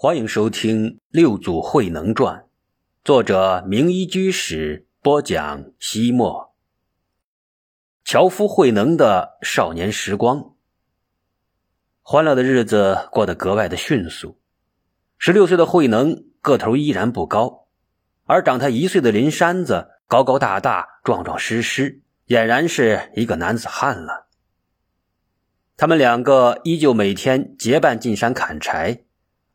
欢迎收听《六祖慧能传》，作者名医居士播讲。西莫，樵夫慧能的少年时光，欢乐的日子过得格外的迅速。十六岁的慧能个头依然不高，而长他一岁的林山子高高大大、壮壮实实，俨然是一个男子汉了。他们两个依旧每天结伴进山砍柴。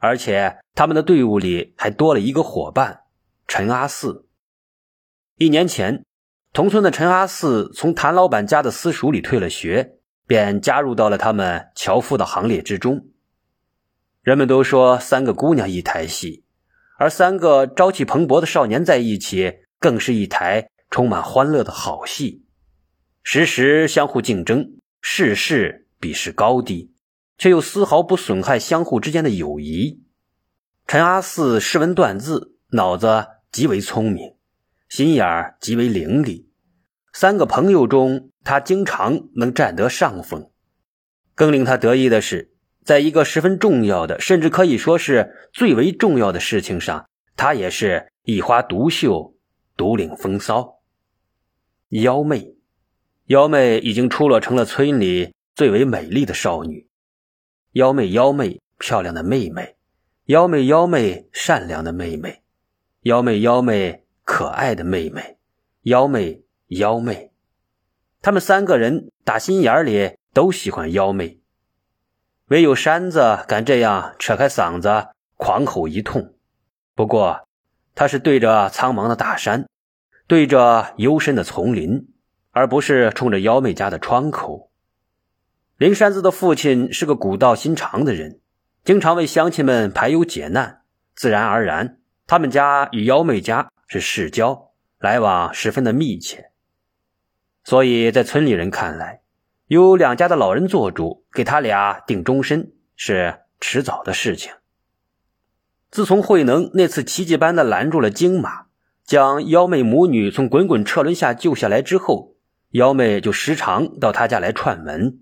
而且他们的队伍里还多了一个伙伴，陈阿四。一年前，同村的陈阿四从谭老板家的私塾里退了学，便加入到了他们樵夫的行列之中。人们都说三个姑娘一台戏，而三个朝气蓬勃的少年在一起，更是一台充满欢乐的好戏，时时相互竞争，事事比试高低。却又丝毫不损害相互之间的友谊。陈阿四识文断字，脑子极为聪明，心眼儿极为伶俐。三个朋友中，他经常能占得上风。更令他得意的是，在一个十分重要的，甚至可以说是最为重要的事情上，他也是一花独秀，独领风骚。幺妹，幺妹已经出落成了村里最为美丽的少女。幺妹，幺妹，漂亮的妹妹；幺妹，幺妹，善良的妹妹；幺妹，幺妹，可爱的妹妹；幺妹，幺妹。他们三个人打心眼里都喜欢幺妹，唯有山子敢这样扯开嗓子狂吼一通。不过，他是对着苍茫的大山，对着幽深的丛林，而不是冲着幺妹家的窗口。林山子的父亲是个古道心肠的人，经常为乡亲们排忧解难，自然而然，他们家与幺妹家是世交，来往十分的密切。所以在村里人看来，有两家的老人做主，给他俩定终身是迟早的事情。自从慧能那次奇迹般的拦住了金马，将幺妹母女从滚滚车轮下救下来之后，幺妹就时常到他家来串门。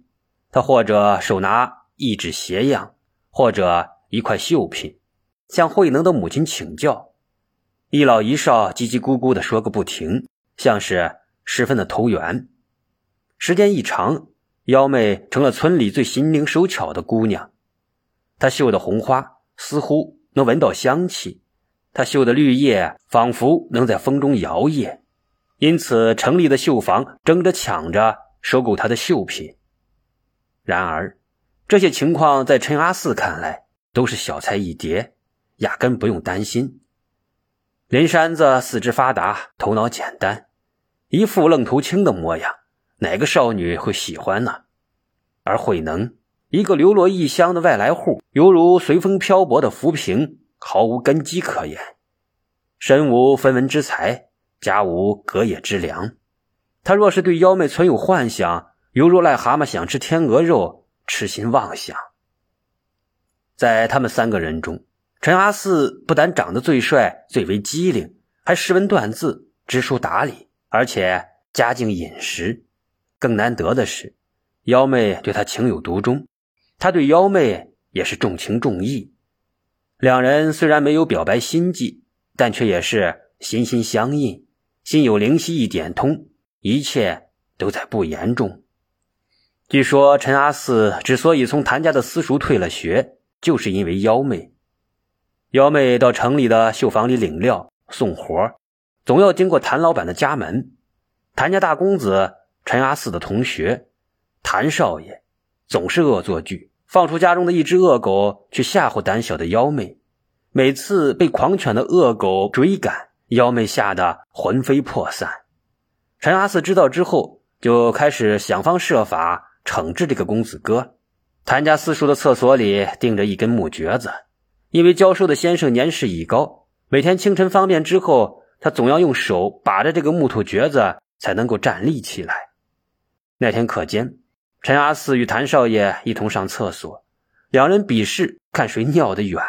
他或者手拿一纸鞋样，或者一块绣品，向慧能的母亲请教。一老一少叽叽咕咕的说个不停，像是十分的投缘。时间一长，幺妹成了村里最心灵手巧的姑娘。她绣的红花似乎能闻到香气，她绣的绿叶仿佛能在风中摇曳，因此城里的绣坊争着抢着收购她的绣品。然而，这些情况在陈阿四看来都是小菜一碟，压根不用担心。林山子四肢发达，头脑简单，一副愣头青的模样，哪个少女会喜欢呢？而慧能，一个流落异乡的外来户，犹如随风漂泊的浮萍，毫无根基可言，身无分文之财，家无隔夜之粮。他若是对幺妹存有幻想，犹如癞蛤蟆想吃天鹅肉，痴心妄想。在他们三个人中，陈阿四不但长得最帅、最为机灵，还识文断字、知书达理，而且家境殷实。更难得的是，幺妹对他情有独钟，他对幺妹也是重情重义。两人虽然没有表白心迹，但却也是心心相印，心有灵犀一点通，一切都在不言中。据说陈阿四之所以从谭家的私塾退了学，就是因为幺妹。幺妹到城里的绣坊里领料送活，总要经过谭老板的家门。谭家大公子陈阿四的同学谭少爷，总是恶作剧，放出家中的一只恶狗去吓唬胆小的幺妹。每次被狂犬的恶狗追赶，幺妹吓得魂飞魄散。陈阿四知道之后，就开始想方设法。惩治这个公子哥，谭家私塾的厕所里钉着一根木橛子，因为教授的先生年事已高，每天清晨方便之后，他总要用手把着这个木头橛子才能够站立起来。那天课间，陈阿四与谭少爷一同上厕所，两人比试看谁尿得远。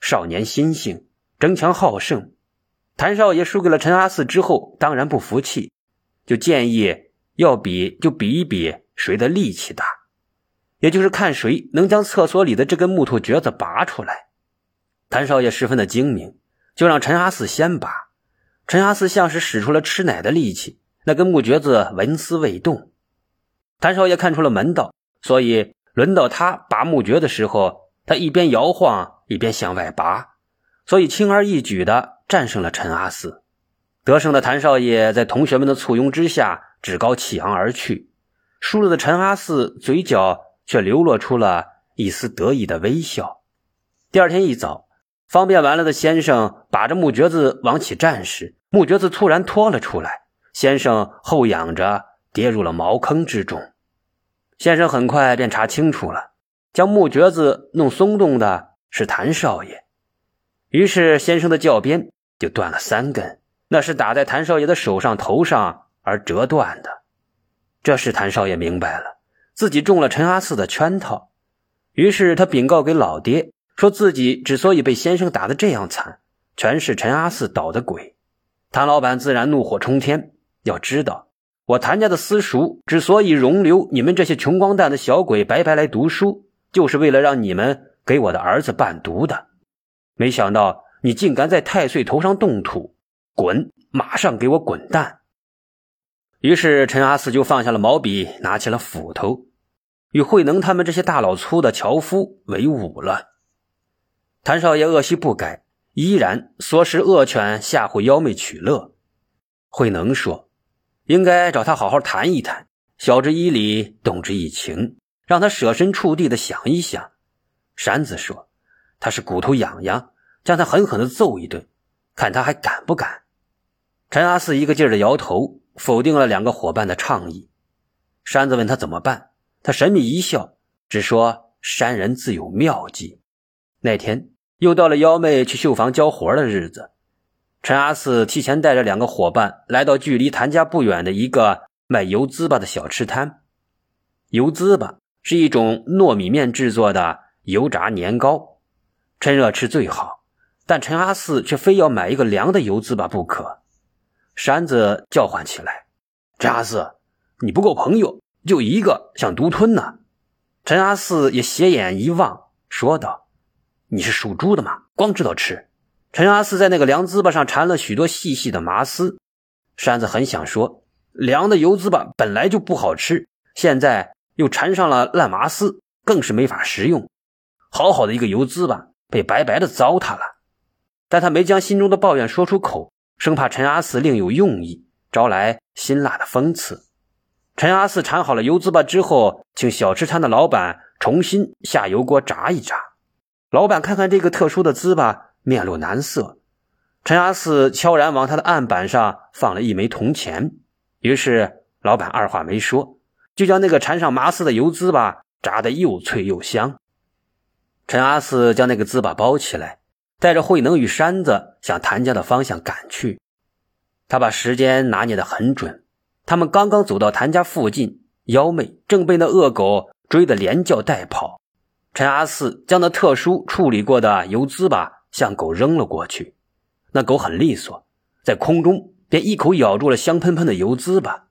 少年心性，争强好胜。谭少爷输给了陈阿四之后，当然不服气，就建议要比就比一比。谁的力气大，也就是看谁能将厕所里的这根木头橛子拔出来。谭少爷十分的精明，就让陈阿四先拔。陈阿四像是使出了吃奶的力气，那根木橛子纹丝未动。谭少爷看出了门道，所以轮到他拔木橛的时候，他一边摇晃一边向外拔，所以轻而易举的战胜了陈阿四。得胜的谭少爷在同学们的簇拥之下趾高气扬而去，输了的陈阿四嘴角却流露出了一丝得意的微笑。第二天一早。方便完了的先生把着木橛子往起站时，木橛子突然脱了出来，先生后仰着跌入了茅坑之中。先生很快便查清楚了，将木橛子弄松动的是谭少爷。于是先生的教鞭就断了三根，那是打在谭少爷的手上、头上而折断的。这时谭少爷明白了自己中了陈阿四的圈套，于是他禀告给老爹。说自己之所以被先生打得这样惨，全是陈阿四捣的鬼。谭老板自然怒火冲天。要知道，我谭家的私塾之所以容留你们这些穷光蛋的小鬼白白来读书，就是为了让你们给我的儿子伴读的。没想到你竟敢在太岁头上动土，滚！马上给我滚蛋！于是陈阿四就放下了毛笔，拿起了斧头，与慧能他们这些大老粗的樵夫为伍了。谭少爷恶习不改，依然唆使恶犬吓唬妖妹取乐。慧能说：“应该找他好好谈一谈，晓之以理，动之以情，让他舍身处地的想一想。”山子说：“他是骨头痒痒，将他狠狠的揍一顿，看他还敢不敢。”陈阿四一个劲儿的摇头，否定了两个伙伴的倡议。山子问他怎么办，他神秘一笑，只说：“山人自有妙计。”那天。又到了幺妹去绣房交活的日子，陈阿四提前带着两个伙伴来到距离谭家不远的一个卖油糍粑的小吃摊。油糍粑是一种糯米面制作的油炸年糕，趁热吃最好。但陈阿四却非要买一个凉的油糍粑不可。山子叫唤起来：“陈阿四，你不够朋友，就一个想独吞呢。”陈阿四也斜眼一望，说道。你是属猪的吗？光知道吃。陈阿四在那个凉糍粑上缠了许多细细的麻丝。山子很想说，凉的油糍粑本来就不好吃，现在又缠上了烂麻丝，更是没法食用。好好的一个油糍粑被白白的糟蹋了。但他没将心中的抱怨说出口，生怕陈阿四另有用意，招来辛辣的讽刺。陈阿四缠好了油糍粑之后，请小吃摊的老板重新下油锅炸一炸。老板看看这个特殊的糍粑，面露难色。陈阿四悄然往他的案板上放了一枚铜钱，于是老板二话没说，就将那个缠上麻丝的油糍粑炸得又脆又香。陈阿四将那个糍粑包起来，带着慧能与山子向谭家的方向赶去。他把时间拿捏得很准。他们刚刚走到谭家附近，幺妹正被那恶狗追得连叫带跑。陈阿四将那特殊处理过的油滋粑向狗扔了过去，那狗很利索，在空中便一口咬住了香喷喷的油滋粑。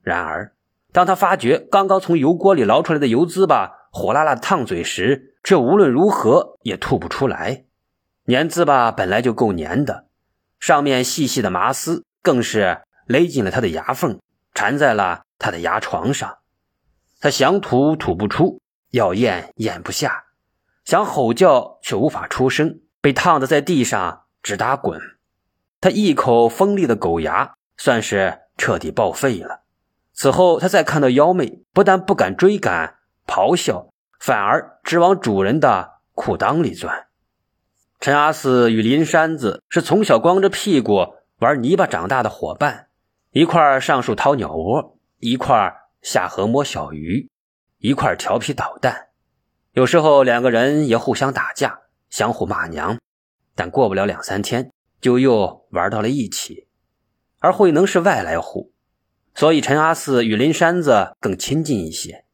然而，当他发觉刚刚从油锅里捞出来的油滋粑火辣辣烫嘴时，却无论如何也吐不出来。粘糍粑本来就够粘的，上面细细的麻丝更是勒进了他的牙缝，缠在了他的牙床上。他想吐吐不出。要咽咽不下，想吼叫却无法出声，被烫得在地上直打滚。他一口锋利的狗牙算是彻底报废了。此后，他再看到妖妹，不但不敢追赶咆哮，反而直往主人的裤裆里钻。陈阿四与林山子是从小光着屁股玩泥巴长大的伙伴，一块上树掏鸟窝，一块下河摸小鱼。一块调皮捣蛋，有时候两个人也互相打架，相互骂娘，但过不了两三天就又玩到了一起。而慧能是外来户，所以陈阿四与林山子更亲近一些。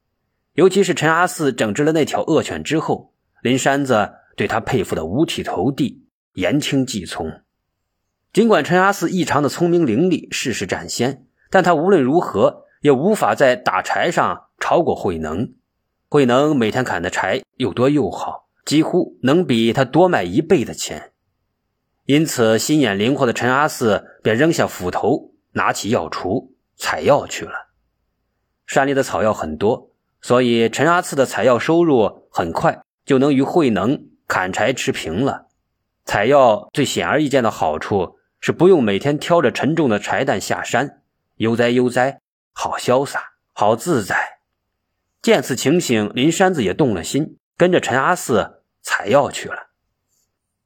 尤其是陈阿四整治了那条恶犬之后，林山子对他佩服的五体投地，言听计从。尽管陈阿四异常的聪明伶俐，事事占先，但他无论如何也无法在打柴上。超过慧能，慧能每天砍的柴又多又好，几乎能比他多卖一倍的钱。因此，心眼灵活的陈阿四便扔下斧头，拿起药锄采药去了。山里的草药很多，所以陈阿四的采药收入很快就能与慧能砍柴持平了。采药最显而易见的好处是不用每天挑着沉重的柴担下山，悠哉悠哉，好潇洒，好自在。见此情形，林山子也动了心，跟着陈阿四采药去了。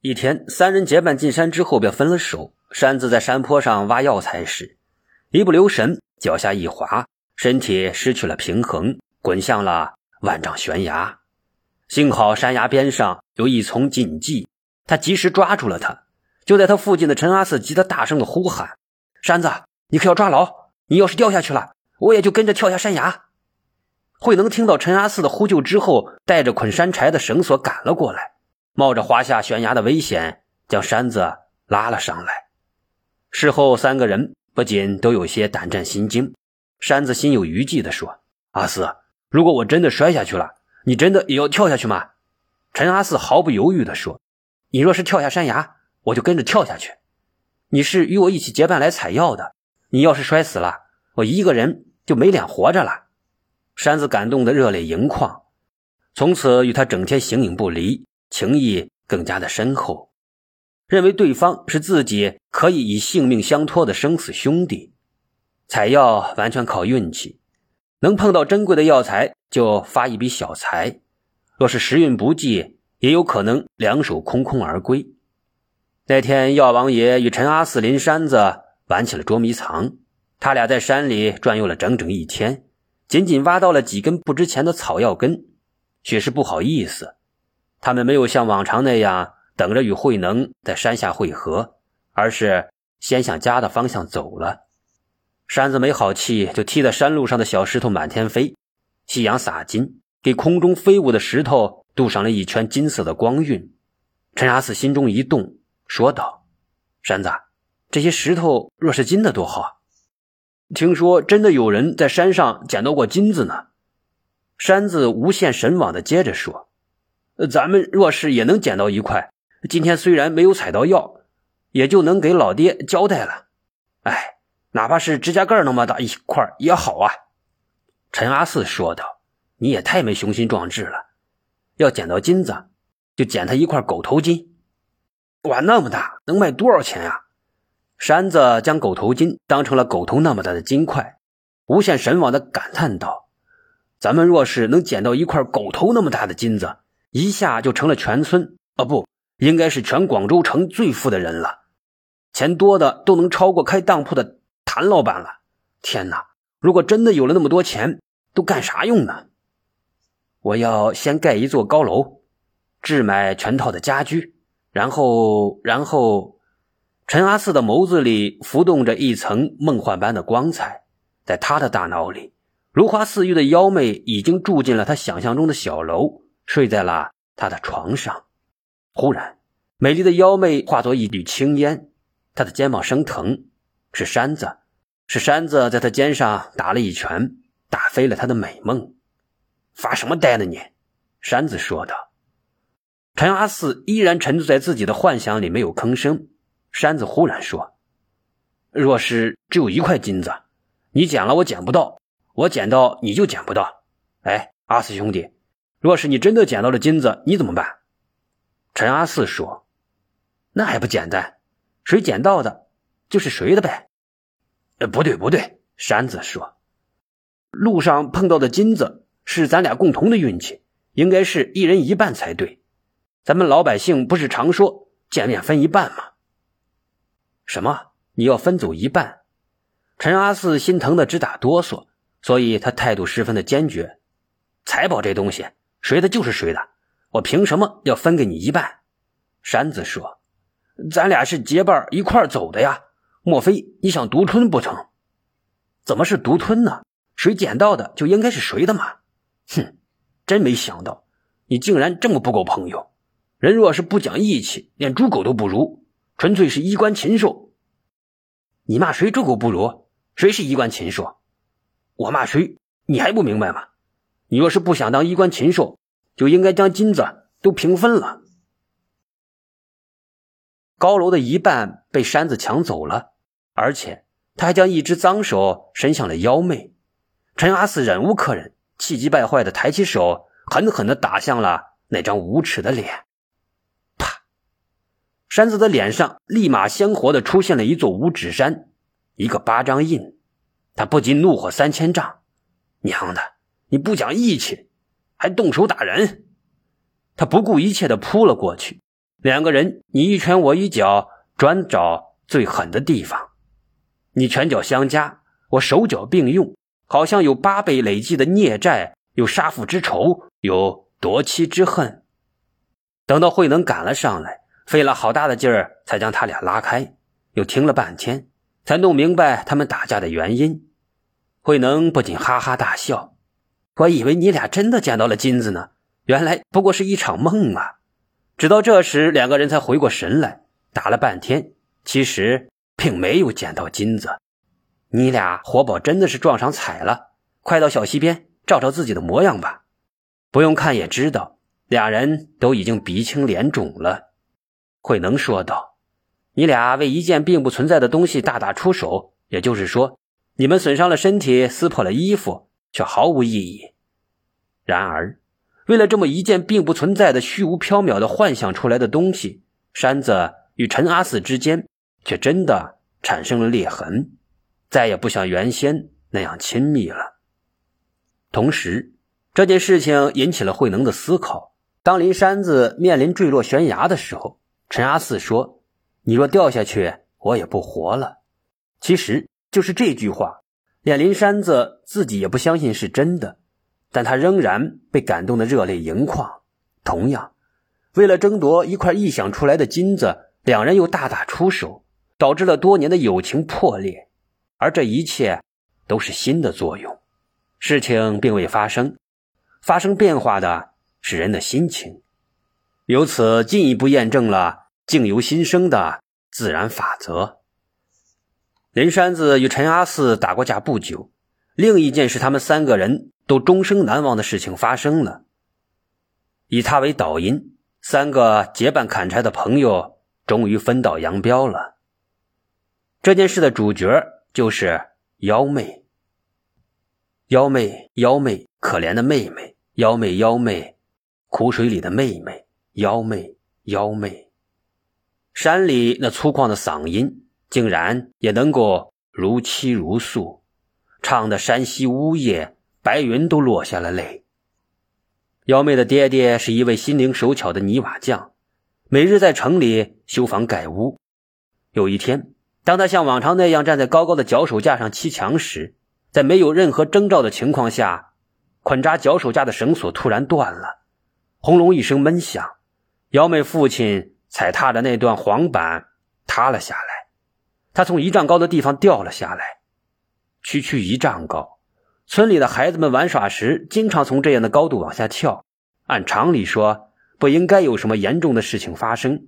一天，三人结伴进山之后，便分了手。山子在山坡上挖药材时，一不留神，脚下一滑，身体失去了平衡，滚向了万丈悬崖。幸好山崖边上有一丛锦棘，他及时抓住了他。就在他附近的陈阿四急得大声的呼喊：“山子，你可要抓牢！你要是掉下去了，我也就跟着跳下山崖。”慧能听到陈阿四的呼救之后，带着捆山柴的绳索赶了过来。冒着滑下悬崖的危险，将山子拉了上来。事后，三个人不仅都有些胆战心惊。山子心有余悸地说：“阿四，如果我真的摔下去了，你真的也要跳下去吗？”陈阿四毫不犹豫地说：“你若是跳下山崖，我就跟着跳下去。你是与我一起结伴来采药的，你要是摔死了，我一个人就没脸活着了。”山子感动得热泪盈眶，从此与他整天形影不离。情谊更加的深厚，认为对方是自己可以以性命相托的生死兄弟。采药完全靠运气，能碰到珍贵的药材就发一笔小财；若是时运不济，也有可能两手空空而归。那天，药王爷与陈阿四、林山子玩起了捉迷藏，他俩在山里转悠了整整一天，仅仅挖到了几根不值钱的草药根，许是不好意思。他们没有像往常那样等着与慧能在山下会合，而是先向家的方向走了。山子没好气，就踢得山路上的小石头满天飞。夕阳洒金，给空中飞舞的石头镀上了一圈金色的光晕。陈阿四心中一动，说道：“山子，这些石头若是金的多好！听说真的有人在山上捡到过金子呢。”山子无限神往的接着说。咱们若是也能捡到一块，今天虽然没有采到药，也就能给老爹交代了。哎，哪怕是指甲盖那么大一块也好啊。”陈阿四说道，“你也太没雄心壮志了。要捡到金子，就捡他一块狗头金。哇，那么大，能卖多少钱呀？”山子将狗头金当成了狗头那么大的金块，无限神往的感叹道：“咱们若是能捡到一块狗头那么大的金子。”一下就成了全村啊，不应该是全广州城最富的人了，钱多的都能超过开当铺的谭老板了。天哪！如果真的有了那么多钱，都干啥用呢？我要先盖一座高楼，置买全套的家居，然后，然后，陈阿四的眸子里浮动着一层梦幻般的光彩，在他的大脑里，如花似玉的妖媚已经住进了他想象中的小楼。睡在了他的床上，忽然，美丽的妖媚化作一缕青烟，他的肩膀生疼，是山子，是山子在他肩上打了一拳，打飞了他的美梦。发什么呆呢你？山子说道。陈阿四依然沉醉在自己的幻想里，没有吭声。山子忽然说：“若是只有一块金子，你捡了我捡不到，我捡到你就捡不到。哎，阿四兄弟。”若是你真的捡到了金子，你怎么办？陈阿四说：“那还不简单，谁捡到的，就是谁的呗。”呃，不对不对，山子说：“路上碰到的金子是咱俩共同的运气，应该是一人一半才对。咱们老百姓不是常说见面分一半吗？”什么？你要分走一半？陈阿四心疼的直打哆嗦，所以他态度十分的坚决。财宝这东西。谁的就是谁的，我凭什么要分给你一半？山子说：“咱俩是结伴一块走的呀，莫非你想独吞不成？怎么是独吞呢？谁捡到的就应该是谁的嘛！哼，真没想到你竟然这么不够朋友。人若是不讲义气，连猪狗都不如，纯粹是衣冠禽兽。你骂谁猪狗不如？谁是衣冠禽兽？我骂谁？你还不明白吗？”你若是不想当衣冠禽兽，就应该将金子都平分了。高楼的一半被山子抢走了，而且他还将一只脏手伸向了幺妹。陈阿四忍无可忍，气急败坏的抬起手，狠狠的打向了那张无耻的脸。啪！山子的脸上立马鲜活的出现了一座五指山，一个巴掌印。他不禁怒火三千丈：“娘的，你不讲义气，还动手打人！”他不顾一切的扑了过去，两个人你一拳我一脚，专找最狠的地方。你拳脚相加，我手脚并用。好像有八辈累积的孽债，有杀父之仇，有夺妻之恨。等到慧能赶了上来，费了好大的劲儿才将他俩拉开，又听了半天，才弄明白他们打架的原因。慧能不禁哈哈大笑：“我以为你俩真的捡到了金子呢，原来不过是一场梦啊！”直到这时，两个人才回过神来，打了半天，其实并没有捡到金子。你俩活宝真的是撞上彩了！快到小溪边照照自己的模样吧。不用看也知道，俩人都已经鼻青脸肿了。慧能说道：“你俩为一件并不存在的东西大打出手，也就是说，你们损伤了身体，撕破了衣服，却毫无意义。然而，为了这么一件并不存在的虚无缥缈的幻想出来的东西，山子与陈阿四之间却真的产生了裂痕。”再也不像原先那样亲密了。同时，这件事情引起了慧能的思考。当林山子面临坠落悬崖的时候，陈阿四说：“你若掉下去，我也不活了。”其实就是这句话，连林山子自己也不相信是真的，但他仍然被感动的热泪盈眶。同样，为了争夺一块臆想出来的金子，两人又大打出手，导致了多年的友情破裂。而这一切都是心的作用，事情并未发生，发生变化的是人的心情，由此进一步验证了“境由心生”的自然法则。林山子与陈阿四打过架不久，另一件是他们三个人都终生难忘的事情发生了。以他为导因，三个结伴砍柴的朋友终于分道扬镳了。这件事的主角。就是幺妹，幺妹，幺妹，可怜的妹妹，幺妹，幺妹，苦水里的妹妹，幺妹，幺妹。山里那粗犷的嗓音，竟然也能够如泣如诉，唱的山溪呜咽，白云都落下了泪。幺妹的爹爹是一位心灵手巧的泥瓦匠，每日在城里修房盖屋。有一天。当他像往常那样站在高高的脚手架上砌墙时，在没有任何征兆的情况下，捆扎脚手架的绳索突然断了，轰隆一声闷响，姚妹父亲踩踏的那段黄板塌了下来，他从一丈高的地方掉了下来，区区一丈高。村里的孩子们玩耍时，经常从这样的高度往下跳，按常理说不应该有什么严重的事情发生，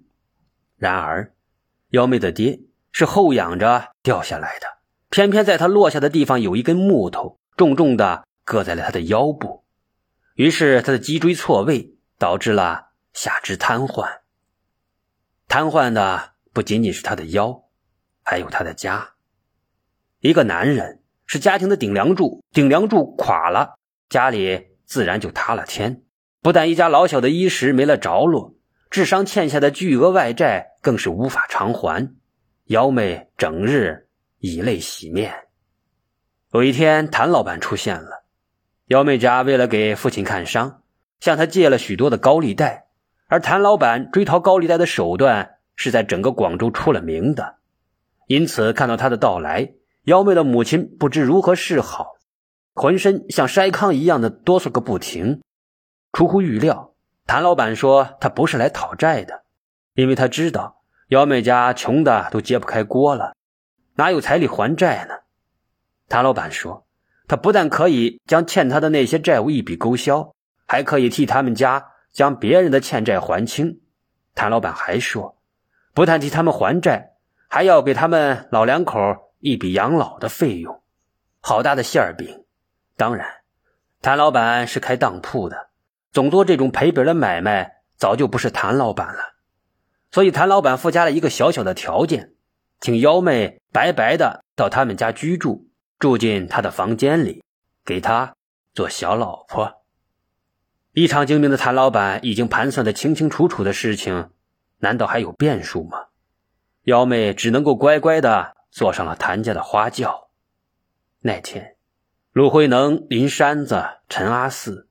然而，姚妹的爹。是后仰着掉下来的，偏偏在他落下的地方有一根木头，重重的搁在了他的腰部，于是他的脊椎错位，导致了下肢瘫痪。瘫痪的不仅仅是他的腰，还有他的家。一个男人是家庭的顶梁柱，顶梁柱垮了，家里自然就塌了天。不但一家老小的衣食没了着落，智商欠下的巨额外债更是无法偿还。幺妹整日以泪洗面。有一天，谭老板出现了。幺妹家为了给父亲看伤，向他借了许多的高利贷。而谭老板追讨高利贷的手段是在整个广州出了名的。因此，看到他的到来，幺妹的母亲不知如何是好，浑身像筛糠一样的哆嗦个不停。出乎预料，谭老板说他不是来讨债的，因为他知道。姚美家穷的都揭不开锅了，哪有彩礼还债呢？谭老板说，他不但可以将欠他的那些债务一笔勾销，还可以替他们家将别人的欠债还清。谭老板还说，不但替他们还债，还要给他们老两口一笔养老的费用。好大的馅饼！当然，谭老板是开当铺的，总做这种赔本的买卖，早就不是谭老板了，所以谭老板附加了一个小小的条件，请幺妹白白的到他们家居住，住进他的房间里，给他做小老婆。异常精明的谭老板已经盘算的清清楚楚的事情，难道还有变数吗？幺妹只能够乖乖的坐上了谭家的花轿。那天，陆慧能、林山子、陈阿四。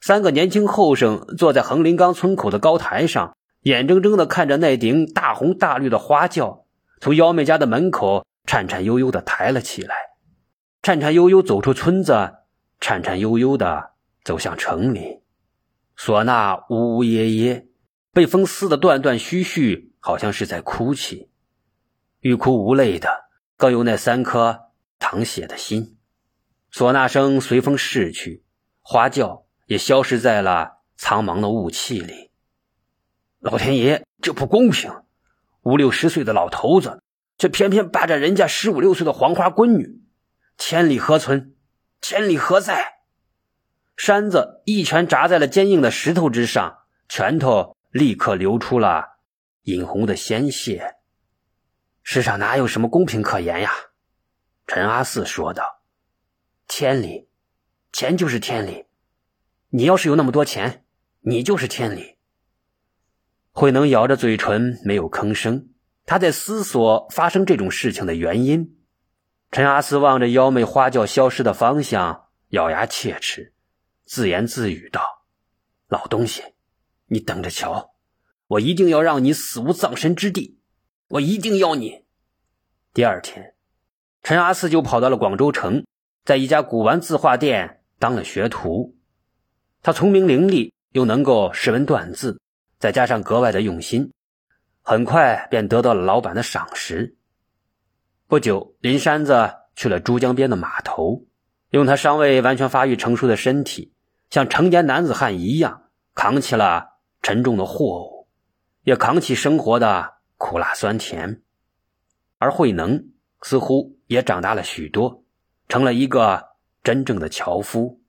三个年轻后生坐在横林岗村口的高台上，眼睁睁地看着那顶大红大绿的花轿从幺妹家的门口颤颤悠悠地抬了起来，颤颤悠悠走出村子，颤颤悠悠地走向城里。唢呐呜呜咽咽，被风撕得断断续续，好像是在哭泣，欲哭无泪的，更有那三颗淌血的心。唢呐声随风逝去，花轿。也消失在了苍茫的雾气里。老天爷，这不公平！五六十岁的老头子，却偏偏霸占人家十五六岁的黄花闺女，天理何存？天理何在？山子一拳砸在了坚硬的石头之上，拳头立刻流出了殷红的鲜血。世上哪有什么公平可言呀？陈阿四说道：“天理，钱就是天理。”你要是有那么多钱，你就是天理。慧能咬着嘴唇，没有吭声。他在思索发生这种事情的原因。陈阿四望着妖媚花轿消失的方向，咬牙切齿，自言自语道：“老东西，你等着瞧，我一定要让你死无葬身之地！我一定要你！”第二天，陈阿四就跑到了广州城，在一家古玩字画店当了学徒。他聪明伶俐，又能够识文断字，再加上格外的用心，很快便得到了老板的赏识。不久，林山子去了珠江边的码头，用他尚未完全发育成熟的身体，像成年男子汉一样，扛起了沉重的货物，也扛起生活的苦辣酸甜。而慧能似乎也长大了许多，成了一个真正的樵夫。